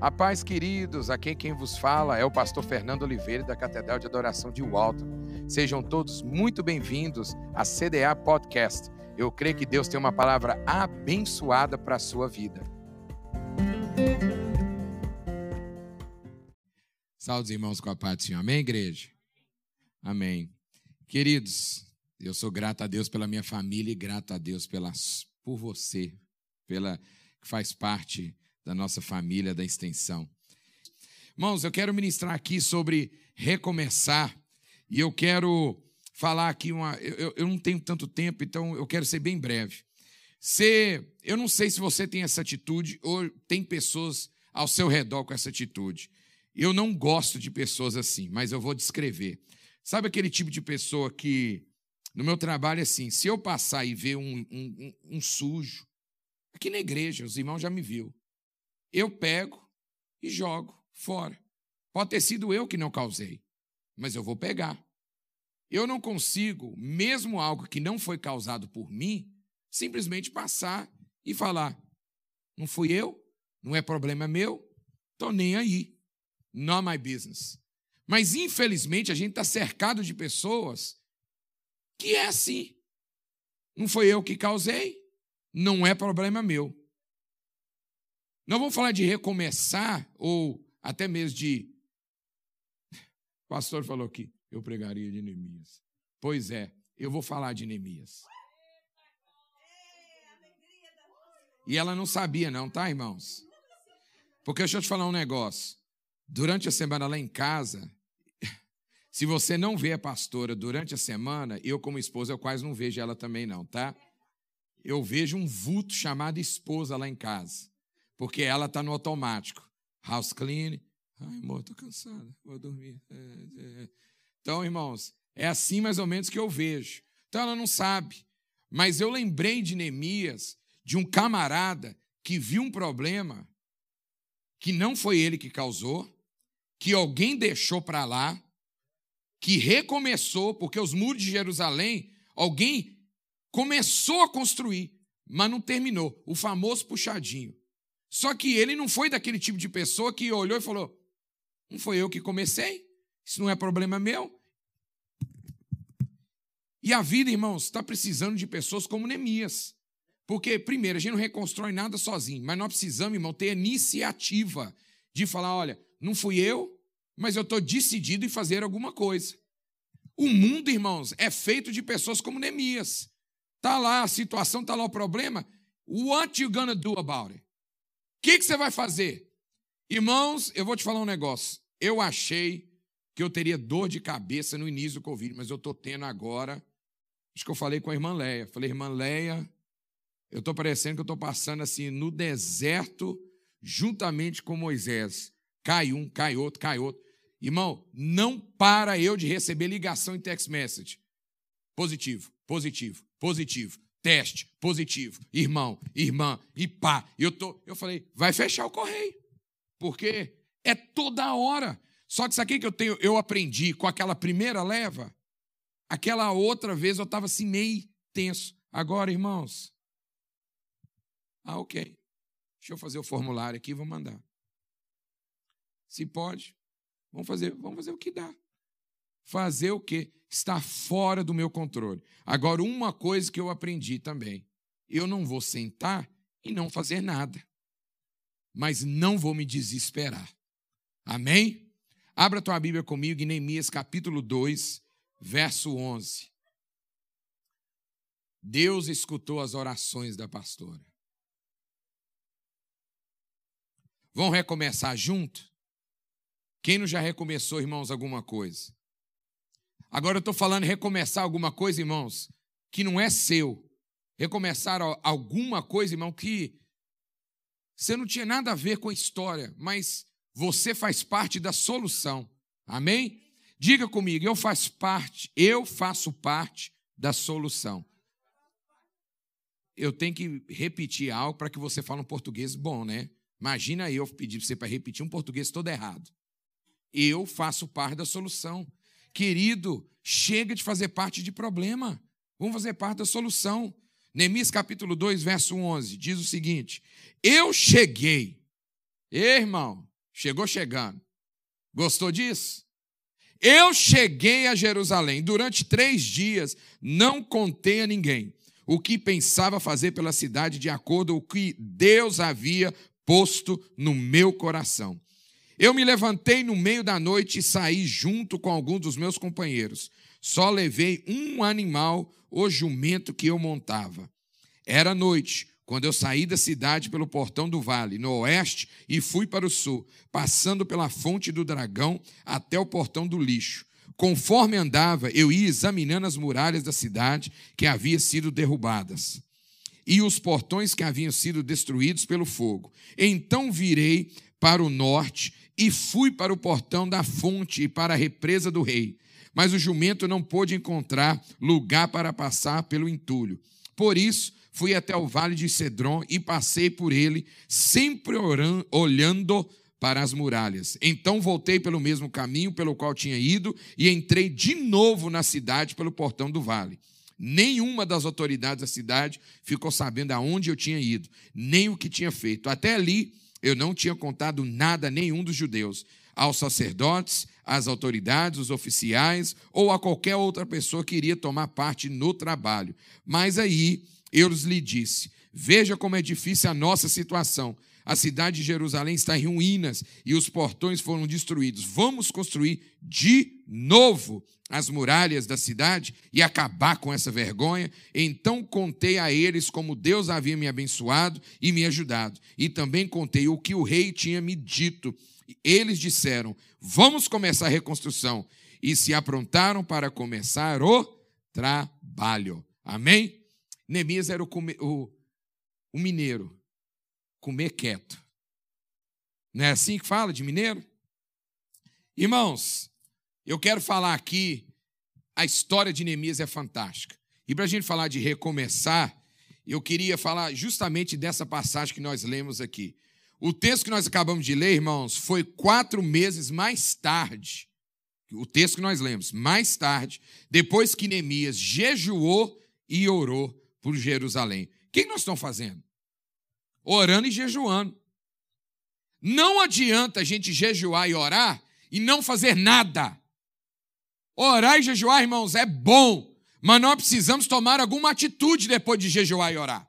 A paz, queridos, aqui quem vos fala é o pastor Fernando Oliveira da Catedral de Adoração de Walton. Sejam todos muito bem-vindos à CDA Podcast. Eu creio que Deus tem uma palavra abençoada para a sua vida. Saúde, irmãos, com a paz do Senhor. Amém, igreja? Amém. Queridos, eu sou grato a Deus pela minha família e grato a Deus pela, por você, pela que faz parte da nossa família da extensão. Irmãos, eu quero ministrar aqui sobre recomeçar e eu quero falar aqui uma. Eu, eu não tenho tanto tempo, então eu quero ser bem breve. Se, eu não sei se você tem essa atitude ou tem pessoas ao seu redor com essa atitude. Eu não gosto de pessoas assim, mas eu vou descrever. Sabe aquele tipo de pessoa que, no meu trabalho, é assim: se eu passar e ver um, um, um, um sujo, aqui na igreja, os irmãos já me viu eu pego e jogo fora. Pode ter sido eu que não causei, mas eu vou pegar. Eu não consigo, mesmo algo que não foi causado por mim, simplesmente passar e falar: não fui eu, não é problema meu, estou nem aí. Not my business. Mas, infelizmente, a gente está cercado de pessoas que é assim. Não foi eu que causei, não é problema meu. Não vamos falar de recomeçar ou até mesmo de. O pastor falou que eu pregaria de Neemias. Pois é, eu vou falar de Neemias. E ela não sabia, não, tá, irmãos? Porque deixa eu te falar um negócio. Durante a semana lá em casa, se você não vê a pastora durante a semana, eu, como esposa, eu quase não vejo ela também, não, tá? Eu vejo um vulto chamado esposa lá em casa porque ela está no automático. House clean. Ai, amor, estou cansada, vou dormir. É, é. Então, irmãos, é assim mais ou menos que eu vejo. Então ela não sabe. Mas eu lembrei de Neemias, de um camarada que viu um problema que não foi ele que causou, que alguém deixou para lá, que recomeçou, porque os muros de Jerusalém, alguém começou a construir, mas não terminou. O famoso puxadinho. Só que ele não foi daquele tipo de pessoa que olhou e falou: Não foi eu que comecei, isso não é problema meu. E a vida, irmãos, está precisando de pessoas como Neemias. Porque, primeiro, a gente não reconstrói nada sozinho, mas nós precisamos, irmão, ter iniciativa de falar: olha, não fui eu, mas eu estou decidido em fazer alguma coisa. O mundo, irmãos, é feito de pessoas como Neemias. Está lá a situação, está lá o problema. What you gonna do about it? Que, que você vai fazer? Irmãos, eu vou te falar um negócio. Eu achei que eu teria dor de cabeça no início do Covid, mas eu estou tendo agora. Acho que eu falei com a irmã Leia. Falei, irmã Leia, eu estou parecendo que eu estou passando assim no deserto, juntamente com Moisés. Cai um, cai outro, cai outro. Irmão, não para eu de receber ligação em text message. Positivo, positivo, positivo teste positivo, irmão, irmã, e pá. Eu, tô, eu falei, vai fechar o correio, porque é toda hora. Só que sabe o que eu, tenho, eu aprendi com aquela primeira leva? Aquela outra vez eu estava assim meio tenso. Agora, irmãos, ah, ok. Deixa eu fazer o formulário aqui e vou mandar. Se pode, vamos fazer, vamos fazer o que dá. Fazer o quê? Está fora do meu controle. Agora, uma coisa que eu aprendi também: eu não vou sentar e não fazer nada, mas não vou me desesperar. Amém? Abra tua Bíblia comigo em Neemias capítulo 2, verso 11. Deus escutou as orações da pastora. Vão recomeçar junto? Quem não já recomeçou, irmãos, alguma coisa? Agora eu estou falando recomeçar alguma coisa, irmãos, que não é seu. Recomeçar alguma coisa, irmão, que você não tinha nada a ver com a história, mas você faz parte da solução. Amém? Diga comigo, eu faço parte, eu faço parte da solução. Eu tenho que repetir algo para que você fale um português bom, né? Imagina eu pedir você para repetir um português todo errado. Eu faço parte da solução. Querido, chega de fazer parte de problema. Vamos fazer parte da solução. Neemias capítulo 2, verso 11, diz o seguinte: Eu cheguei. Ei, irmão, Chegou chegando. Gostou disso? Eu cheguei a Jerusalém. Durante três dias, não contei a ninguém o que pensava fazer pela cidade de acordo com o que Deus havia posto no meu coração. Eu me levantei no meio da noite e saí junto com alguns dos meus companheiros. Só levei um animal, o jumento que eu montava. Era noite, quando eu saí da cidade pelo portão do vale, no oeste, e fui para o sul, passando pela fonte do dragão até o portão do lixo. Conforme andava, eu ia examinando as muralhas da cidade que haviam sido derrubadas e os portões que haviam sido destruídos pelo fogo. Então virei para o norte e fui para o portão da fonte e para a represa do rei. Mas o jumento não pôde encontrar lugar para passar pelo entulho. Por isso, fui até o vale de Cedron e passei por ele, sempre olhando para as muralhas. Então voltei pelo mesmo caminho pelo qual tinha ido e entrei de novo na cidade pelo portão do vale. Nenhuma das autoridades da cidade ficou sabendo aonde eu tinha ido, nem o que tinha feito. Até ali eu não tinha contado nada a nenhum dos judeus, aos sacerdotes, às autoridades, os oficiais ou a qualquer outra pessoa que iria tomar parte no trabalho. Mas aí eu lhe disse: Veja como é difícil a nossa situação. A cidade de Jerusalém está em ruínas e os portões foram destruídos. Vamos construir de novo as muralhas da cidade e acabar com essa vergonha. Então contei a eles como Deus havia me abençoado e me ajudado. E também contei o que o rei tinha me dito. Eles disseram: Vamos começar a reconstrução. E se aprontaram para começar o trabalho. Amém? Neemias era o, o, o mineiro comer quieto. Não é assim que fala de mineiro? Irmãos, eu quero falar aqui, a história de Neemias é fantástica. E para a gente falar de recomeçar, eu queria falar justamente dessa passagem que nós lemos aqui. O texto que nós acabamos de ler, irmãos, foi quatro meses mais tarde. O texto que nós lemos, mais tarde, depois que Neemias jejuou e orou por Jerusalém. O que nós estamos fazendo? orando e jejuando. Não adianta a gente jejuar e orar e não fazer nada. Orar e jejuar, irmãos, é bom, mas nós precisamos tomar alguma atitude depois de jejuar e orar.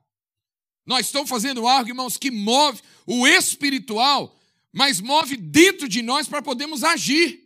Nós estamos fazendo algo, irmãos, que move o espiritual, mas move dentro de nós para podermos agir.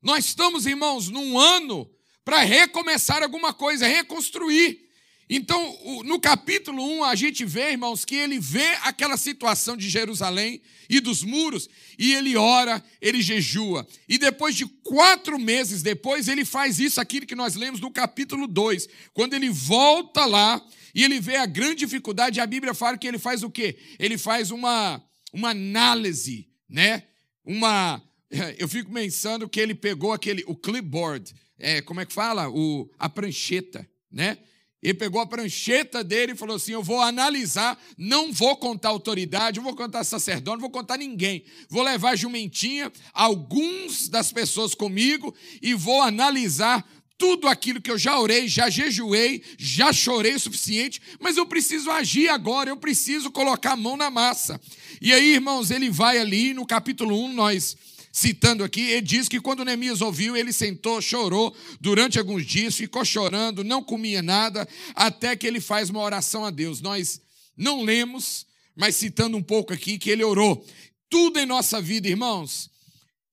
Nós estamos, irmãos, num ano para recomeçar alguma coisa, reconstruir. Então, no capítulo 1, a gente vê, irmãos, que ele vê aquela situação de Jerusalém e dos muros, e ele ora, ele jejua. E depois de quatro meses depois, ele faz isso, aquilo que nós lemos no capítulo 2. Quando ele volta lá e ele vê a grande dificuldade, a Bíblia fala que ele faz o quê? Ele faz uma, uma análise, né? Uma. Eu fico pensando que ele pegou aquele, o clipboard, é, como é que fala? O, a prancheta, né? Ele pegou a prancheta dele e falou assim: Eu vou analisar, não vou contar autoridade, não vou contar sacerdote, não vou contar ninguém. Vou levar jumentinha, alguns das pessoas comigo, e vou analisar tudo aquilo que eu já orei, já jejuei, já chorei o suficiente, mas eu preciso agir agora, eu preciso colocar a mão na massa. E aí, irmãos, ele vai ali no capítulo 1, nós citando aqui, ele diz que quando Neemias ouviu, ele sentou, chorou durante alguns dias, ficou chorando, não comia nada, até que ele faz uma oração a Deus. Nós não lemos, mas citando um pouco aqui, que ele orou. Tudo em nossa vida, irmãos,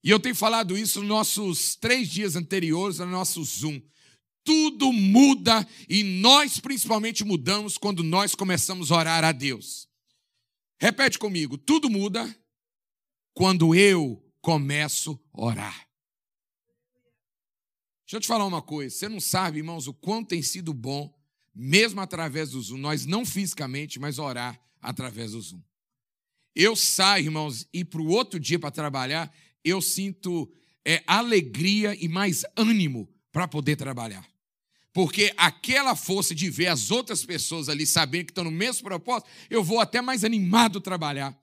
e eu tenho falado isso nos nossos três dias anteriores, no nosso Zoom. Tudo muda e nós principalmente mudamos quando nós começamos a orar a Deus. Repete comigo: tudo muda quando eu começo a orar. Deixa eu te falar uma coisa. Você não sabe, irmãos, o quanto tem sido bom, mesmo através do Zoom, nós não fisicamente, mas orar através do Zoom. Eu saio, irmãos, e para o outro dia para trabalhar, eu sinto é, alegria e mais ânimo para poder trabalhar. Porque aquela força de ver as outras pessoas ali sabendo que estão no mesmo propósito, eu vou até mais animado trabalhar.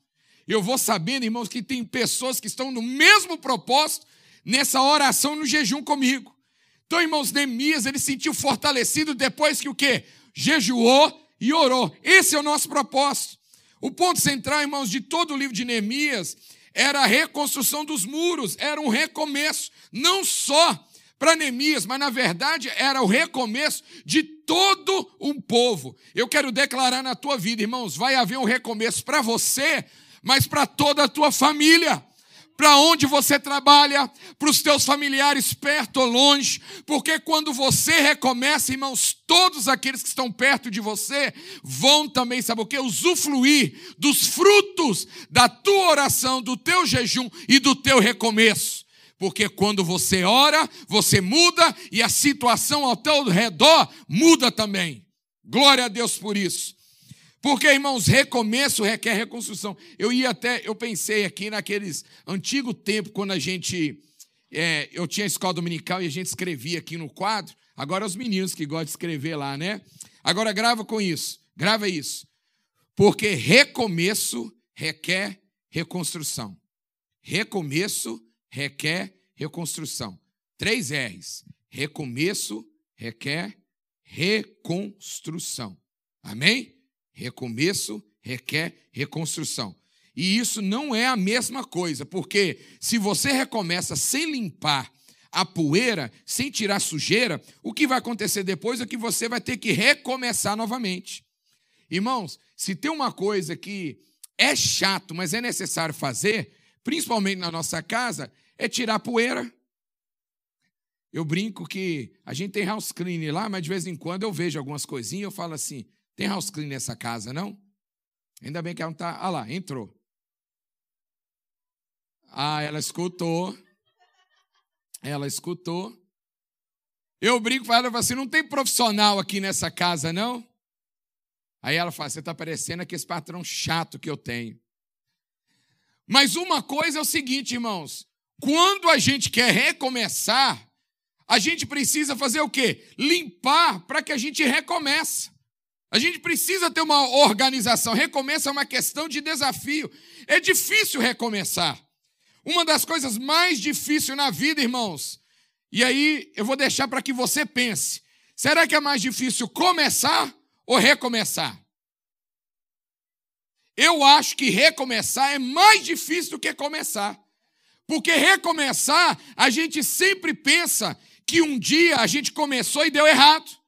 Eu vou sabendo, irmãos, que tem pessoas que estão no mesmo propósito nessa oração no jejum comigo. Então, irmãos, Neemias, ele sentiu fortalecido depois que o quê? Jejuou e orou. Esse é o nosso propósito. O ponto central, irmãos, de todo o livro de Neemias era a reconstrução dos muros, era um recomeço, não só para Neemias, mas na verdade era o recomeço de todo um povo. Eu quero declarar na tua vida, irmãos, vai haver um recomeço para você, mas para toda a tua família para onde você trabalha, para os teus familiares perto ou longe, porque quando você recomeça, irmãos, todos aqueles que estão perto de você vão também, sabe o que? Usufruir dos frutos da tua oração, do teu jejum e do teu recomeço. Porque quando você ora, você muda e a situação ao teu redor muda também. Glória a Deus por isso. Porque, irmãos, recomeço requer reconstrução. Eu ia até, eu pensei aqui naqueles antigo tempo, quando a gente. É, eu tinha escola dominical e a gente escrevia aqui no quadro. Agora os meninos que gostam de escrever lá, né? Agora grava com isso, grava isso. Porque recomeço requer reconstrução. Recomeço requer reconstrução. Três R's. Recomeço requer reconstrução. Amém? Recomeço requer reconstrução. E isso não é a mesma coisa, porque se você recomeça sem limpar a poeira, sem tirar sujeira, o que vai acontecer depois é que você vai ter que recomeçar novamente. Irmãos, se tem uma coisa que é chato, mas é necessário fazer, principalmente na nossa casa, é tirar a poeira. Eu brinco que a gente tem house cleaning lá, mas de vez em quando eu vejo algumas coisinhas e eu falo assim: tem house clean nessa casa, não? Ainda bem que ela não está. Ah lá, entrou. Ah, ela escutou. Ela escutou. Eu brinco com ela assim: não tem profissional aqui nessa casa, não? Aí ela fala: você está parecendo aquele patrão chato que eu tenho. Mas uma coisa é o seguinte, irmãos: quando a gente quer recomeçar, a gente precisa fazer o quê? Limpar para que a gente recomece. A gente precisa ter uma organização. Recomeço é uma questão de desafio. É difícil recomeçar. Uma das coisas mais difíceis na vida, irmãos, e aí eu vou deixar para que você pense: será que é mais difícil começar ou recomeçar? Eu acho que recomeçar é mais difícil do que começar. Porque recomeçar, a gente sempre pensa que um dia a gente começou e deu errado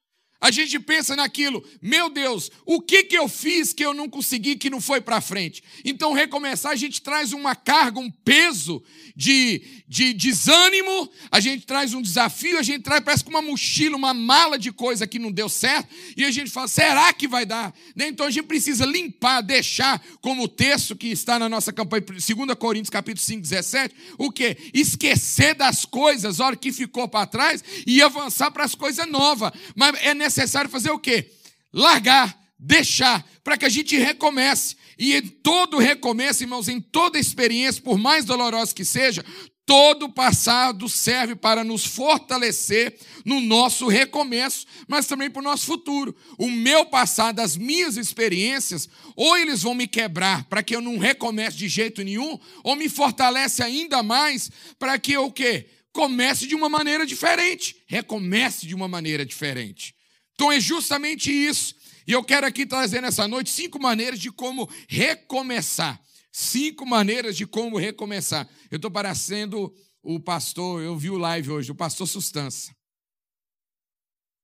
a gente pensa naquilo, meu Deus, o que, que eu fiz que eu não consegui, que não foi para frente? Então, recomeçar, a gente traz uma carga, um peso de, de desânimo, a gente traz um desafio, a gente traz, parece que uma mochila, uma mala de coisa que não deu certo, e a gente fala, será que vai dar? Né? Então, a gente precisa limpar, deixar, como o texto que está na nossa campanha, 2 Coríntios, capítulo 5, 17, o quê? Esquecer das coisas, hora que ficou para trás, e avançar para as coisas novas. Mas é necessário necessário fazer o quê? Largar, deixar, para que a gente recomece. E em todo recomeço, irmãos, em toda experiência, por mais dolorosa que seja, todo passado serve para nos fortalecer no nosso recomeço, mas também para o nosso futuro. O meu passado, as minhas experiências, ou eles vão me quebrar para que eu não recomece de jeito nenhum, ou me fortalece ainda mais para que eu o quê? Comece de uma maneira diferente, recomece de uma maneira diferente. Então é justamente isso. E eu quero aqui trazer nessa noite cinco maneiras de como recomeçar. Cinco maneiras de como recomeçar. Eu estou parecendo o pastor, eu vi o live hoje, o pastor Sustança.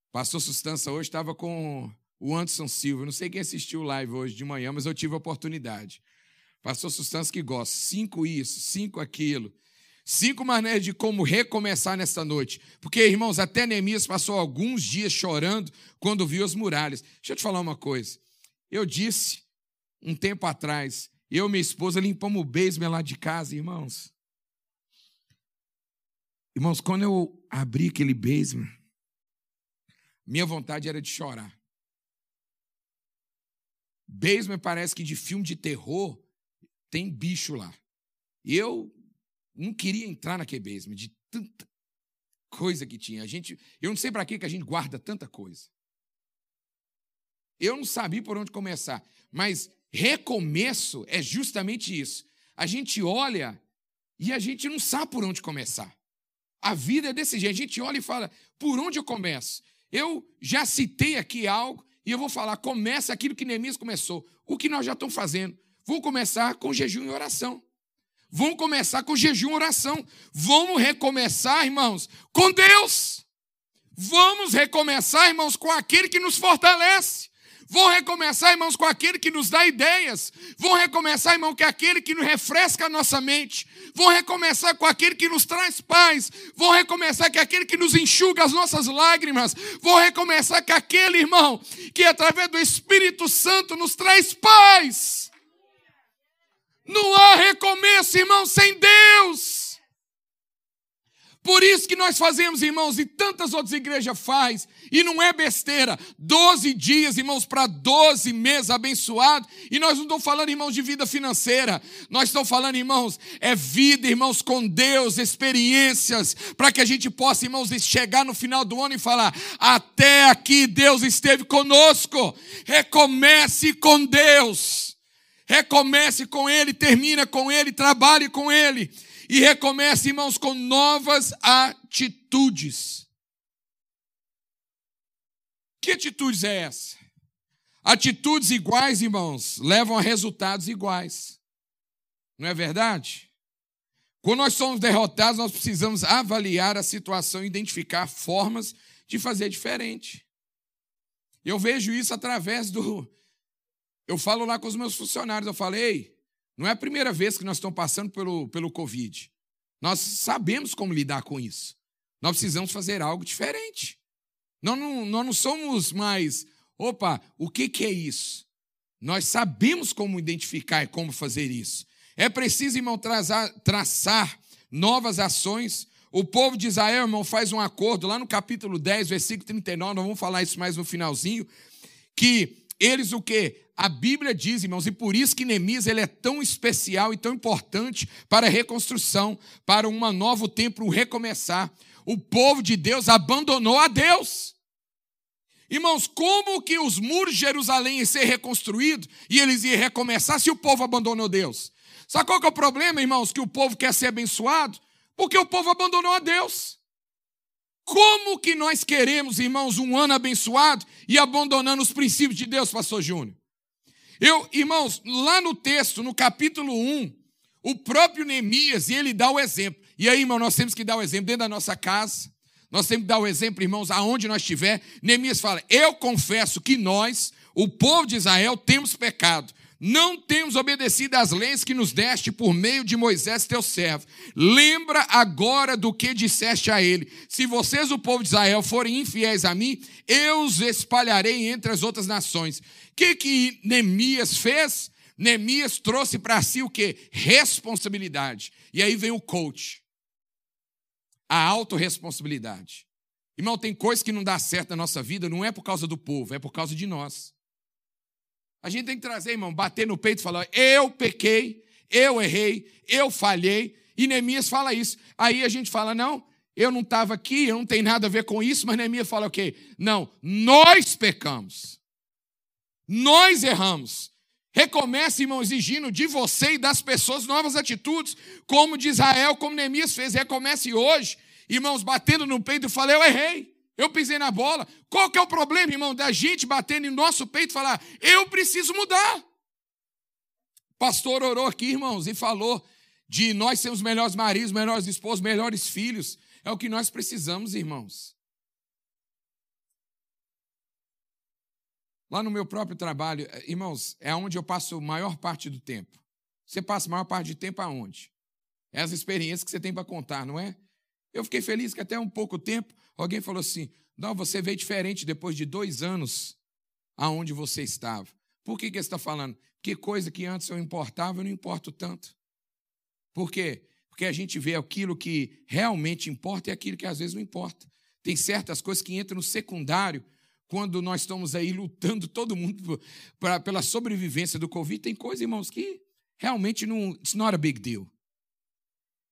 O pastor Sustança hoje estava com o Anderson Silva. Não sei quem assistiu o live hoje de manhã, mas eu tive a oportunidade. Pastor Sustança que gosta. Cinco isso, cinco aquilo. Cinco maneiras de como recomeçar nesta noite. Porque, irmãos, até Neemias passou alguns dias chorando quando viu as muralhas. Deixa eu te falar uma coisa. Eu disse um tempo atrás, eu e minha esposa limpamos o basement lá de casa, irmãos. Irmãos, quando eu abri aquele basement, minha vontade era de chorar. Basement parece que de filme de terror tem bicho lá. Eu não queria entrar naquele basement de tanta coisa que tinha. A gente, eu não sei para que a gente guarda tanta coisa. Eu não sabia por onde começar, mas recomeço é justamente isso. A gente olha e a gente não sabe por onde começar. A vida é desse jeito. A gente olha e fala: por onde eu começo? Eu já citei aqui algo e eu vou falar: começa aquilo que Neemias começou. O que nós já estamos fazendo. Vou começar com jejum e oração. Vamos começar com jejum e oração. Vamos recomeçar, irmãos, com Deus. Vamos recomeçar, irmãos, com aquele que nos fortalece. Vamos recomeçar, irmãos, com aquele que nos dá ideias. Vamos recomeçar, irmão, com aquele que nos refresca a nossa mente. Vamos recomeçar com aquele que nos traz paz. Vamos recomeçar com aquele que nos enxuga as nossas lágrimas. Vamos recomeçar com aquele, irmão, que através do Espírito Santo nos traz paz. Não há recomeço, irmão, sem Deus. Por isso que nós fazemos, irmãos, e tantas outras igrejas faz, e não é besteira. Doze dias, irmãos, para doze meses abençoados. E nós não estamos falando, irmãos, de vida financeira. Nós estamos falando, irmãos, é vida, irmãos, com Deus, experiências, para que a gente possa, irmãos, chegar no final do ano e falar: até aqui Deus esteve conosco. Recomece com Deus. Recomece com Ele, termina com Ele, trabalhe com Ele e recomece, irmãos, com novas atitudes. Que atitudes é essa? Atitudes iguais, irmãos, levam a resultados iguais. Não é verdade? Quando nós somos derrotados, nós precisamos avaliar a situação, identificar formas de fazer diferente. Eu vejo isso através do. Eu falo lá com os meus funcionários, eu falei, não é a primeira vez que nós estamos passando pelo, pelo Covid. Nós sabemos como lidar com isso. Nós precisamos fazer algo diferente. Nós não, nós não somos mais, opa, o que, que é isso? Nós sabemos como identificar e como fazer isso. É preciso, irmão, traçar, traçar novas ações. O povo de Israel, irmão, faz um acordo lá no capítulo 10, versículo 39, nós vamos falar isso mais no finalzinho, que eles o quê? A Bíblia diz, irmãos, e por isso que Neemias ele é tão especial e tão importante para a reconstrução, para um novo templo recomeçar. O povo de Deus abandonou a Deus. Irmãos, como que os muros de Jerusalém iam ser reconstruídos e eles iam recomeçar se o povo abandonou Deus? Sabe qual que é o problema, irmãos? Que o povo quer ser abençoado? Porque o povo abandonou a Deus. Como que nós queremos, irmãos, um ano abençoado e abandonando os princípios de Deus, pastor Júnior? Eu, irmãos, lá no texto, no capítulo 1, o próprio Neemias, ele dá o exemplo. E aí, irmão, nós temos que dar o exemplo dentro da nossa casa. Nós temos que dar o exemplo, irmãos, aonde nós estiver. Neemias fala: Eu confesso que nós, o povo de Israel, temos pecado não temos obedecido às leis que nos deste por meio de Moisés, teu servo. Lembra agora do que disseste a ele: Se vocês, o povo de Israel, forem infiéis a mim, eu os espalharei entre as outras nações. O que, que Neemias fez? Neemias trouxe para si o que? Responsabilidade. E aí vem o coach. A autorresponsabilidade. Irmão, tem coisa que não dá certo na nossa vida, não é por causa do povo, é por causa de nós. A gente tem que trazer, irmão, bater no peito e falar: eu pequei, eu errei, eu falhei. E Neemias fala isso. Aí a gente fala: não, eu não estava aqui, eu não tenho nada a ver com isso, mas Neemias fala o quê? Não, nós pecamos. Nós erramos. Recomece, irmão, exigindo de você e das pessoas novas atitudes, como de Israel, como Neemias fez. Recomece hoje, irmãos, batendo no peito e falando: eu errei. Eu pisei na bola. Qual que é o problema, irmão, da gente batendo em nosso peito e falar: eu preciso mudar? Pastor orou aqui, irmãos, e falou de nós sermos melhores maridos, melhores esposos, melhores filhos. É o que nós precisamos, irmãos. Lá no meu próprio trabalho, eh, irmãos, é onde eu passo a maior parte do tempo. Você passa a maior parte do tempo aonde? É as experiências que você tem para contar, não é? Eu fiquei feliz que até um pouco tempo alguém falou assim: não, você veio diferente depois de dois anos aonde você estava. Por que, que ele está falando? Que coisa que antes eu importava, eu não importo tanto. Por quê? Porque a gente vê aquilo que realmente importa e aquilo que às vezes não importa. Tem certas coisas que entram no secundário quando nós estamos aí lutando, todo mundo, pra, pela sobrevivência do Covid. Tem coisas, irmãos, que realmente não. It's not a big deal.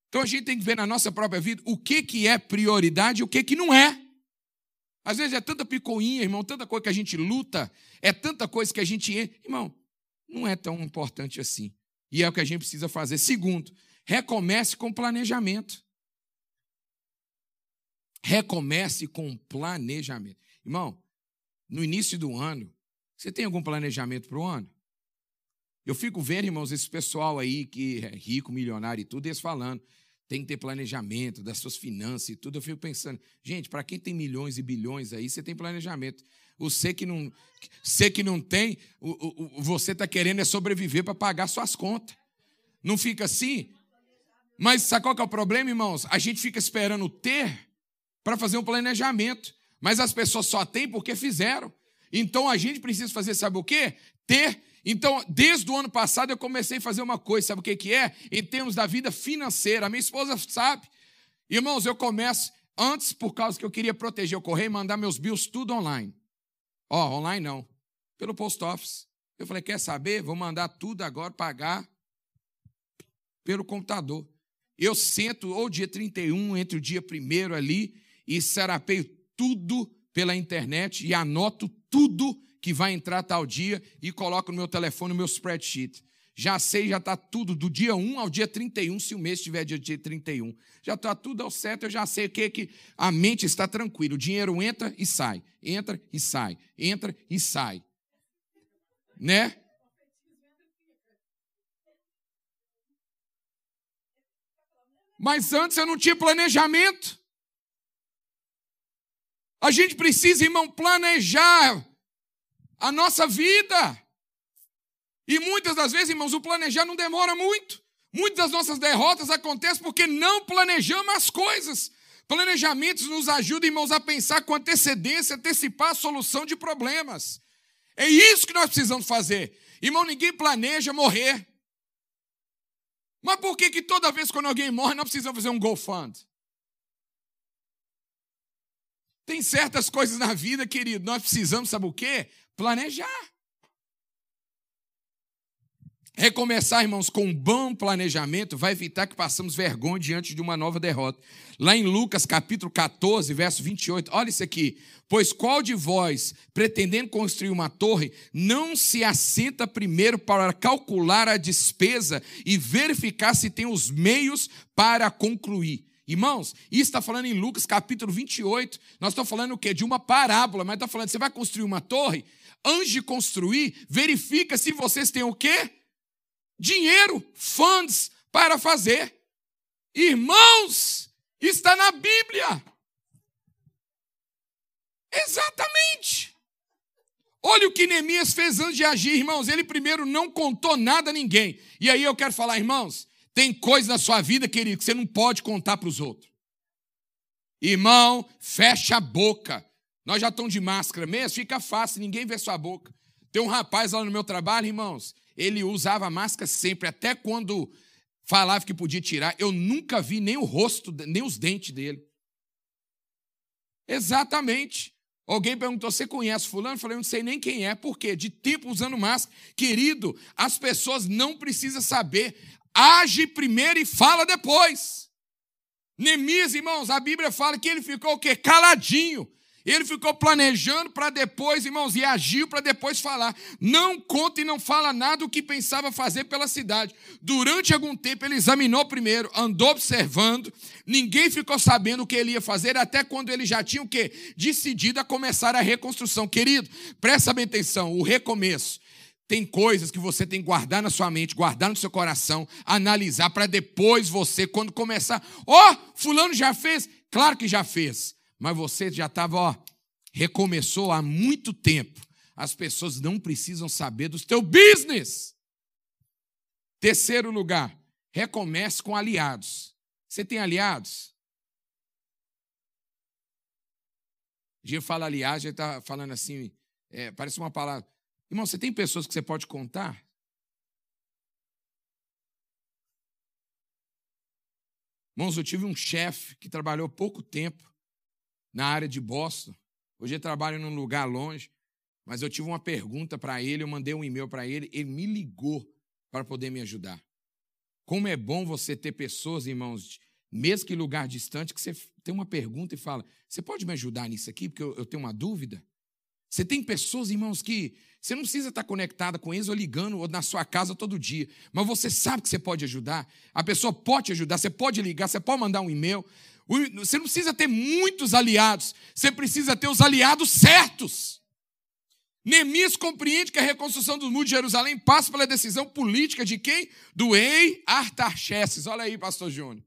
Então a gente tem que ver na nossa própria vida o que, que é prioridade e o que, que não é. Às vezes é tanta picoinha, irmão, tanta coisa que a gente luta, é tanta coisa que a gente. Irmão, não é tão importante assim. E é o que a gente precisa fazer. Segundo, recomece com planejamento. Recomece com planejamento. Irmão, no início do ano, você tem algum planejamento para o ano? Eu fico vendo, irmãos, esse pessoal aí que é rico, milionário e tudo, eles falando, tem que ter planejamento das suas finanças e tudo. Eu fico pensando, gente, para quem tem milhões e bilhões aí, você tem planejamento. Você que não, você que não tem, você está querendo é sobreviver para pagar suas contas. Não fica assim? Mas sabe qual que é o problema, irmãos? A gente fica esperando ter para fazer um planejamento. Mas as pessoas só têm porque fizeram. Então a gente precisa fazer, sabe o quê? Ter então, desde o ano passado, eu comecei a fazer uma coisa, sabe o que, que é? Em termos da vida financeira. A minha esposa sabe. Irmãos, eu começo, antes, por causa que eu queria proteger o correio, e mandar meus bills tudo online. Ó, oh, online não, pelo post office. Eu falei, quer saber? Vou mandar tudo agora pagar pelo computador. Eu sento ou dia 31, entre o dia 1 ali, e sarapeio tudo pela internet e anoto tudo que vai entrar tal dia e coloco no meu telefone o meu spreadsheet. Já sei, já está tudo, do dia 1 ao dia 31, se o mês estiver dia, dia 31. Já está tudo ao certo, eu já sei o que, que a mente está tranquila. O dinheiro entra e sai, entra e sai, entra e sai. Né? Mas antes eu não tinha planejamento. A gente precisa, irmão, planejar a nossa vida. E muitas das vezes, irmãos, o planejar não demora muito. Muitas das nossas derrotas acontecem porque não planejamos as coisas. Planejamentos nos ajudam, irmãos, a pensar com antecedência, antecipar a solução de problemas. É isso que nós precisamos fazer. Irmão, ninguém planeja morrer. Mas por que, que toda vez quando alguém morre nós precisamos fazer um GoFund? Tem certas coisas na vida, querido, nós precisamos, sabe o quê? Planejar. Recomeçar, irmãos, com um bom planejamento vai evitar que passemos vergonha diante de uma nova derrota. Lá em Lucas capítulo 14, verso 28, olha isso aqui. Pois qual de vós, pretendendo construir uma torre, não se assenta primeiro para calcular a despesa e verificar se tem os meios para concluir? Irmãos, isso está falando em Lucas capítulo 28. Nós estamos falando o quê? De uma parábola, mas está falando, você vai construir uma torre? Antes de construir, verifica se vocês têm o quê? Dinheiro, funds para fazer. Irmãos, está na Bíblia. Exatamente. Olha o que Neemias fez antes de agir, irmãos. Ele primeiro não contou nada a ninguém. E aí eu quero falar, irmãos, tem coisas na sua vida, querido, que você não pode contar para os outros. Irmão, fecha a boca. Nós já estamos de máscara mesmo, fica fácil, ninguém vê sua boca. Tem um rapaz lá no meu trabalho, irmãos, ele usava máscara sempre, até quando falava que podia tirar. Eu nunca vi nem o rosto, nem os dentes dele. Exatamente. Alguém perguntou: você conhece Fulano? Eu falei: não sei nem quem é. Por quê? De tipo usando máscara. Querido, as pessoas não precisam saber age primeiro e fala depois. Neemias, irmãos, a Bíblia fala que ele ficou o quê? Caladinho. Ele ficou planejando para depois, irmãos, e agiu para depois falar. Não conta e não fala nada o que pensava fazer pela cidade. Durante algum tempo, ele examinou primeiro, andou observando, ninguém ficou sabendo o que ele ia fazer, até quando ele já tinha o quê? Decidido a começar a reconstrução. Querido, presta bem atenção, o recomeço tem coisas que você tem que guardar na sua mente, guardar no seu coração, analisar para depois você, quando começar, ó, oh, fulano já fez? Claro que já fez, mas você já estava, ó, recomeçou há muito tempo. As pessoas não precisam saber do teu business. Terceiro lugar, recomece com aliados. Você tem aliados? A gente fala aliados, a gente está falando assim, é, parece uma palavra. Irmão, você tem pessoas que você pode contar? Irmãos, eu tive um chefe que trabalhou pouco tempo na área de Boston. Hoje ele trabalha num lugar longe, mas eu tive uma pergunta para ele, eu mandei um e-mail para ele, ele me ligou para poder me ajudar. Como é bom você ter pessoas, irmãos, mesmo que em lugar distante, que você tem uma pergunta e fala: Você pode me ajudar nisso aqui, porque eu, eu tenho uma dúvida? Você tem pessoas, irmãos, que você não precisa estar conectada com eles ou ligando ou na sua casa todo dia, mas você sabe que você pode ajudar. A pessoa pode te ajudar, você pode ligar, você pode mandar um e-mail. Você não precisa ter muitos aliados, você precisa ter os aliados certos. Neemias compreende que a reconstrução dos muros de Jerusalém passa pela decisão política de quem? Do rei Artaxerxes. Olha aí, pastor Júnior.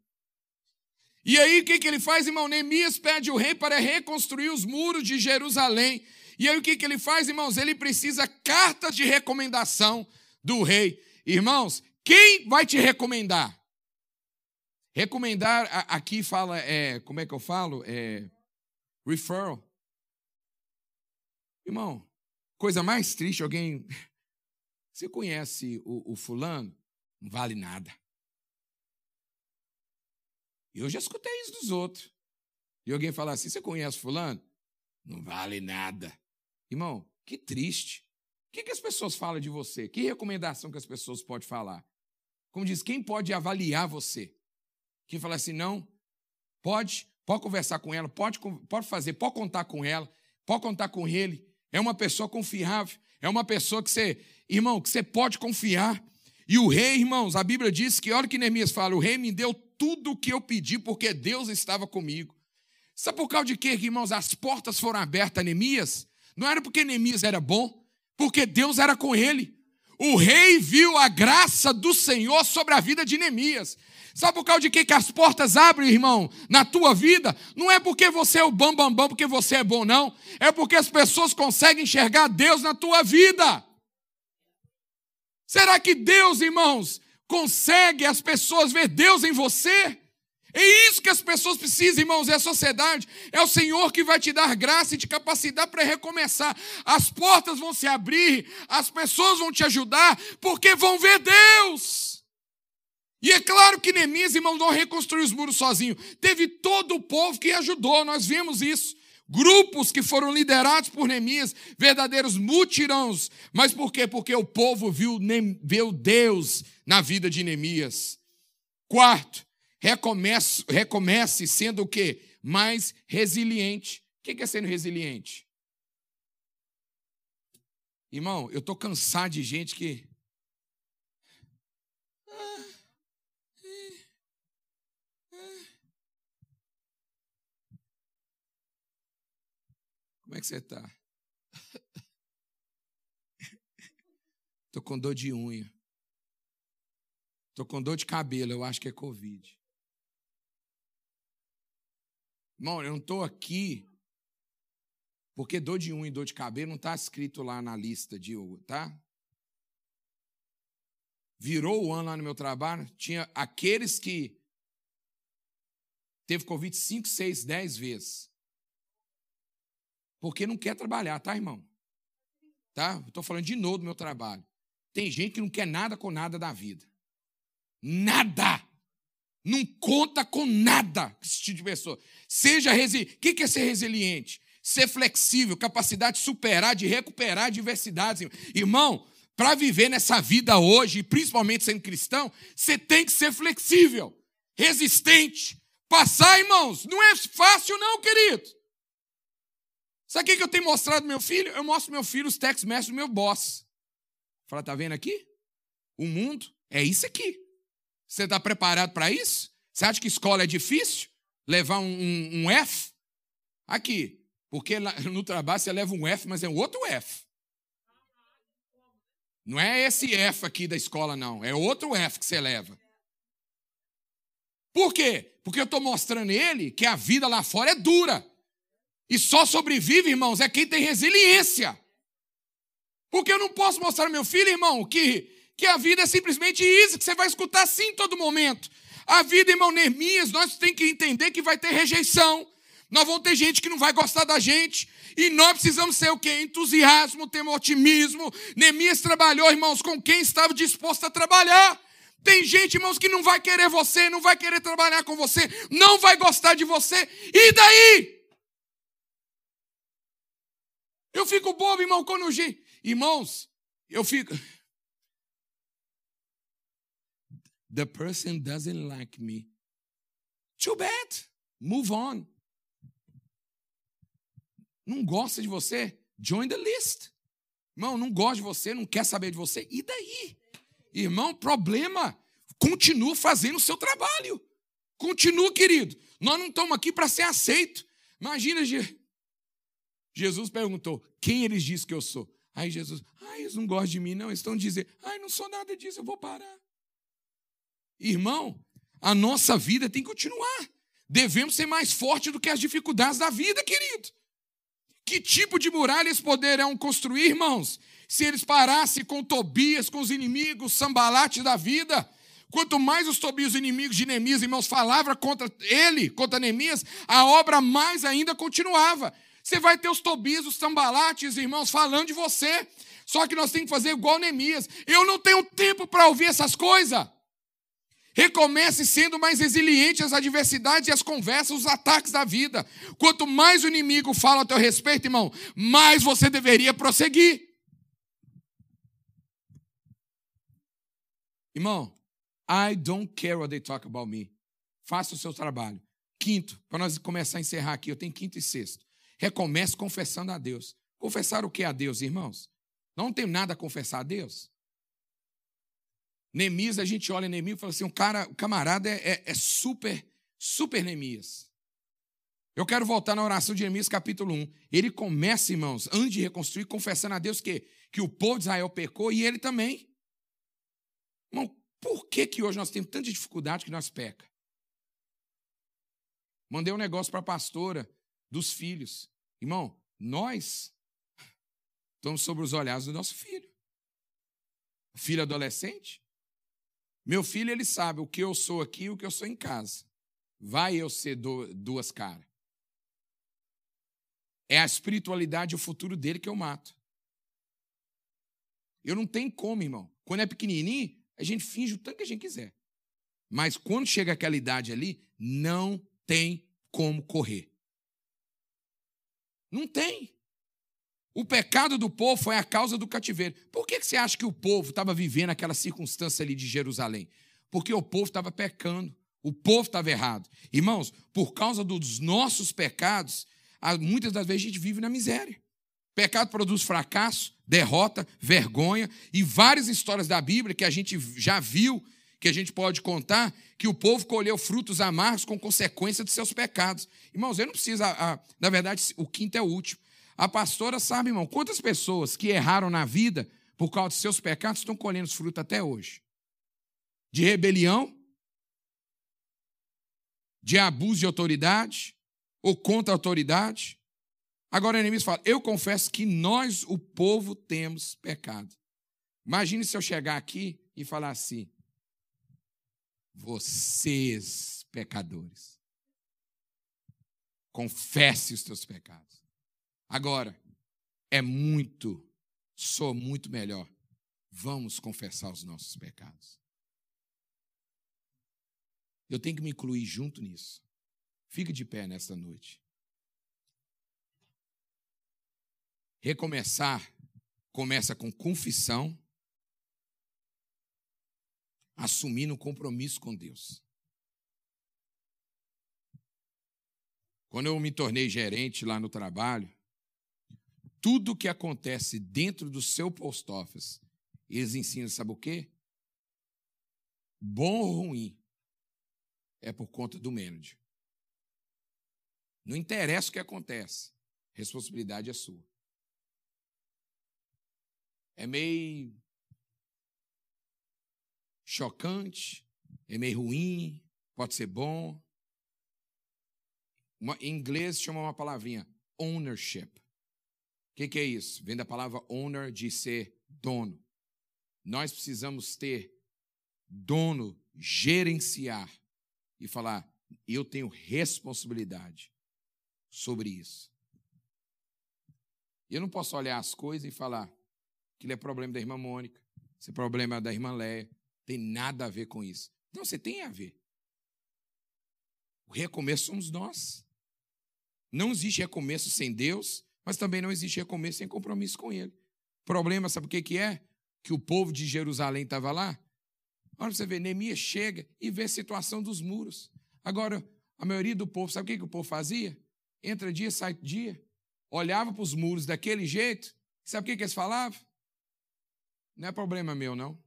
E aí, o que, que ele faz, irmão? Neemias pede o rei para reconstruir os muros de Jerusalém. E aí, o que, que ele faz, irmãos? Ele precisa cartas de recomendação do rei. Irmãos, quem vai te recomendar? Recomendar, aqui fala, é, como é que eu falo? É, referral. Irmão, Coisa mais triste, alguém. Você conhece o, o fulano? Não vale nada. Eu já escutei isso dos outros. E alguém fala assim: você conhece fulano? Não vale nada. Irmão, que triste. O que, que as pessoas falam de você? Que recomendação que as pessoas podem falar? Como diz, quem pode avaliar você? Quem fala assim, não, pode, pode conversar com ela, pode, pode fazer, pode contar com ela, pode contar com ele. É uma pessoa confiável. É uma pessoa que você, irmão, que você pode confiar. E o rei, irmãos, a Bíblia diz que, olha que Neemias fala, o rei me deu tudo o que eu pedi, porque Deus estava comigo. Sabe por causa de quê, irmãos? As portas foram abertas a Neemias? Não era porque Neemias era bom, porque Deus era com ele. O rei viu a graça do Senhor sobre a vida de Neemias. Sabe por causa de que, que as portas abrem, irmão, na tua vida? Não é porque você é o bambambam, bam, bam, porque você é bom, não. É porque as pessoas conseguem enxergar Deus na tua vida. Será que Deus, irmãos, consegue as pessoas ver Deus em você? É isso que as pessoas precisam, irmãos, é a sociedade. É o Senhor que vai te dar graça e te capacidade para recomeçar. As portas vão se abrir, as pessoas vão te ajudar, porque vão ver Deus. E é claro que Neemias, irmãos, não reconstruiu os muros sozinho. Teve todo o povo que ajudou, nós vimos isso. Grupos que foram liderados por Neemias, verdadeiros mutirões. Mas por quê? Porque o povo viu, viu Deus na vida de Neemias. Quarto, recomece, recomece sendo o quê? Mais resiliente. O que é sendo resiliente? Irmão, eu estou cansado de gente que Como é que você está? Estou com dor de unha. Estou com dor de cabelo, eu acho que é Covid. Irmão, eu não estou aqui porque dor de unha e dor de cabelo não está escrito lá na lista de tá? Virou o ano lá no meu trabalho, tinha aqueles que teve Covid 5, 6, 10 vezes. Porque não quer trabalhar, tá, irmão? Tá? Estou falando de novo do meu trabalho. Tem gente que não quer nada com nada da vida. Nada! Não conta com nada esse tipo de pessoa. Seja resiliente. O que é ser resiliente? Ser flexível, capacidade de superar, de recuperar adversidades. Irmão, para viver nessa vida hoje, principalmente sendo cristão, você tem que ser flexível, resistente. Passar, irmãos, não é fácil, não, querido. Sabe o que eu tenho mostrado meu filho? Eu mostro meu filho os text messages do meu boss. Fala, tá vendo aqui? O mundo é isso aqui. Você está preparado para isso? Você acha que escola é difícil? Levar um, um, um F? Aqui. Porque no trabalho você leva um F, mas é um outro F. Não é esse F aqui da escola, não. É outro F que você leva. Por quê? Porque eu estou mostrando ele que a vida lá fora é dura. E só sobrevive, irmãos, é quem tem resiliência. Porque eu não posso mostrar ao meu filho, irmão, que, que a vida é simplesmente isso, que você vai escutar em todo momento. A vida, irmão Neemias, nós temos que entender que vai ter rejeição. Nós vamos ter gente que não vai gostar da gente. E nós precisamos ser o quê? Entusiasmo, ter otimismo. Neemias trabalhou, irmãos, com quem estava disposto a trabalhar. Tem gente, irmãos, que não vai querer você, não vai querer trabalhar com você, não vai gostar de você. E daí? Eu fico bobo, irmão, quando. Irmãos, eu fico. The person doesn't like me. Too bad. Move on. Não gosta de você? Join the list. Irmão, não gosta de você, não quer saber de você? E daí? Irmão, problema. Continua fazendo o seu trabalho. Continua, querido. Nós não estamos aqui para ser aceito. Imagina, Jesus perguntou: Quem eles dizem que eu sou? Aí Jesus, ai, eles não gostam de mim, não. Eles estão dizendo, ai, não sou nada disso, eu vou parar. Irmão, a nossa vida tem que continuar. Devemos ser mais fortes do que as dificuldades da vida, querido. Que tipo de muralha eles poderão construir, irmãos? Se eles parassem com Tobias, com os inimigos, sambalate da vida. Quanto mais os Tobias, inimigos de Neemias, irmãos, falavam contra ele, contra Neemias, a obra mais ainda continuava. Você vai ter os Tobias, os sambalates, irmãos, falando de você. Só que nós temos que fazer igual Neemias. Eu não tenho tempo para ouvir essas coisas. Recomece sendo mais resiliente às adversidades e às conversas, os ataques da vida. Quanto mais o inimigo fala a teu respeito, irmão, mais você deveria prosseguir. Irmão, I don't care what they talk about me. Faça o seu trabalho. Quinto, para nós começar a encerrar aqui, eu tenho quinto e sexto. Recomece confessando a Deus. Confessar o que a Deus, irmãos? Não tem nada a confessar a Deus. Neemias, a gente olha Neemias e fala assim: um cara, o camarada é, é, é, super, super Neemias. Eu quero voltar na oração de Neemias, capítulo 1. Ele começa, irmãos, antes de reconstruir, confessando a Deus que, que o povo de Israel pecou e ele também. Irmão, por que, que hoje nós temos tanta dificuldade que nós peca? Mandei um negócio para a pastora dos filhos. Irmão, nós estamos sobre os olhares do nosso filho. Filho adolescente, meu filho, ele sabe o que eu sou aqui e o que eu sou em casa. Vai eu ser duas caras. É a espiritualidade e o futuro dele que eu mato. Eu não tenho como, irmão. Quando é pequenininho, a gente finge o tanto que a gente quiser. Mas quando chega aquela idade ali, não tem como correr. Não tem. O pecado do povo foi a causa do cativeiro. Por que você acha que o povo estava vivendo aquela circunstância ali de Jerusalém? Porque o povo estava pecando, o povo estava errado. Irmãos, por causa dos nossos pecados, muitas das vezes a gente vive na miséria. Pecado produz fracasso, derrota, vergonha e várias histórias da Bíblia que a gente já viu, que a gente pode contar, que o povo colheu frutos amargos com consequência de seus pecados. Irmãos, eu não preciso, na verdade, o quinto é o último. A pastora sabe, irmão, quantas pessoas que erraram na vida por causa de seus pecados estão colhendo os frutos até hoje? De rebelião, de abuso de autoridade ou contra a autoridade. Agora o inimigo fala: Eu confesso que nós, o povo, temos pecado. Imagine se eu chegar aqui e falar assim: Vocês, pecadores, confesse os teus pecados. Agora, é muito, sou muito melhor. Vamos confessar os nossos pecados. Eu tenho que me incluir junto nisso. Fique de pé nesta noite. Recomeçar começa com confissão, assumindo um compromisso com Deus. Quando eu me tornei gerente lá no trabalho, tudo que acontece dentro do seu post office, eles ensinam, sabe o quê? Bom ou ruim, é por conta do manager. Não interessa o que acontece, responsabilidade é sua. É meio chocante, é meio ruim, pode ser bom. Uma, em inglês chama uma palavrinha ownership. O que, que é isso? Vem da palavra owner de ser dono. Nós precisamos ter dono, gerenciar e falar: eu tenho responsabilidade sobre isso. Eu não posso olhar as coisas e falar que é problema da irmã Mônica, esse é problema da irmã Léia, tem nada a ver com isso. Não, você tem a ver. O recomeço somos nós. Não existe recomeço sem Deus, mas também não existe recomeço sem compromisso com ele. Problema, sabe o que, que é? Que o povo de Jerusalém estava lá. Olha você ver, Neemias chega e vê a situação dos muros. Agora, a maioria do povo, sabe o que, que o povo fazia? Entra dia, sai dia. Olhava para os muros daquele jeito. Sabe o que, que eles falavam? Não é problema meu, não.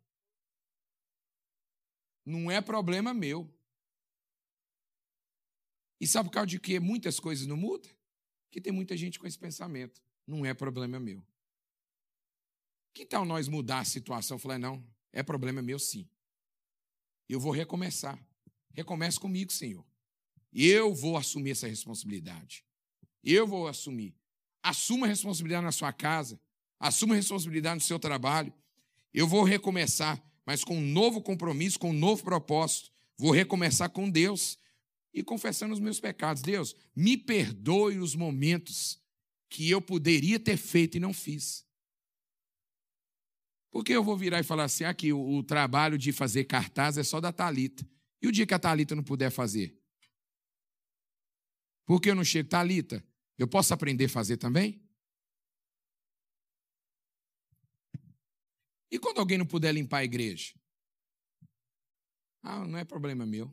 Não é problema meu. E sabe por causa de que muitas coisas não mudam? Que tem muita gente com esse pensamento. Não é problema meu. Que tal nós mudar a situação? Falei, não, é problema meu sim. Eu vou recomeçar. Recomece comigo, Senhor. Eu vou assumir essa responsabilidade. Eu vou assumir. Assuma a responsabilidade na sua casa. Assuma a responsabilidade no seu trabalho. Eu vou recomeçar, mas com um novo compromisso, com um novo propósito. Vou recomeçar com Deus e confessando os meus pecados. Deus, me perdoe os momentos que eu poderia ter feito e não fiz. Porque eu vou virar e falar assim: aqui, o, o trabalho de fazer cartaz é só da Talita. E o dia que a Talita não puder fazer? Por que eu não chego, Talita? Eu posso aprender a fazer também? E quando alguém não puder limpar a igreja? Ah, não é problema meu.